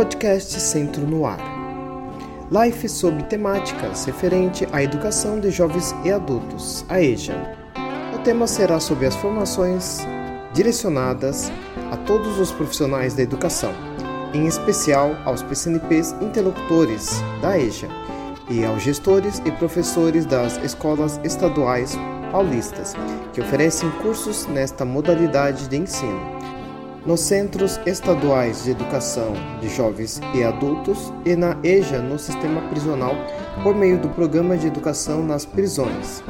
Podcast Centro no Ar. Live sobre temáticas referente à educação de jovens e adultos, a EJA. O tema será sobre as formações direcionadas a todos os profissionais da educação, em especial aos PCNPs interlocutores da EJA e aos gestores e professores das escolas estaduais paulistas, que oferecem cursos nesta modalidade de ensino nos Centros Estaduais de Educação de Jovens e Adultos e na EJA no sistema prisional por meio do Programa de Educação nas Prisões.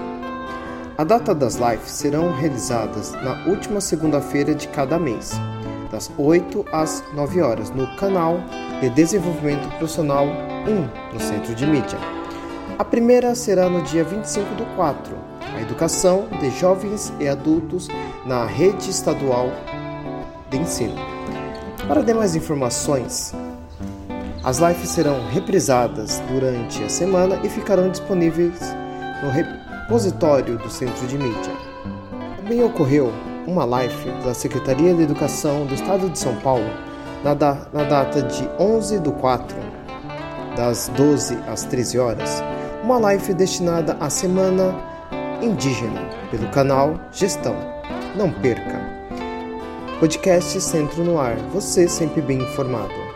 A data das lives serão realizadas na última segunda-feira de cada mês, das 8 às 9 horas, no canal de Desenvolvimento Profissional 1, no Centro de Mídia. A primeira será no dia 25 do 4, a educação de jovens e adultos na rede estadual de ensino. Para demais informações, as lives serão reprisadas durante a semana e ficarão disponíveis no repositório do Centro de Mídia. Também ocorreu uma live da Secretaria de Educação do Estado de São Paulo na, da, na data de 11 do 4, das 12 às 13 horas, uma live destinada à Semana Indígena pelo canal Gestão. Não perca! Podcast Centro no Ar, você sempre bem informado.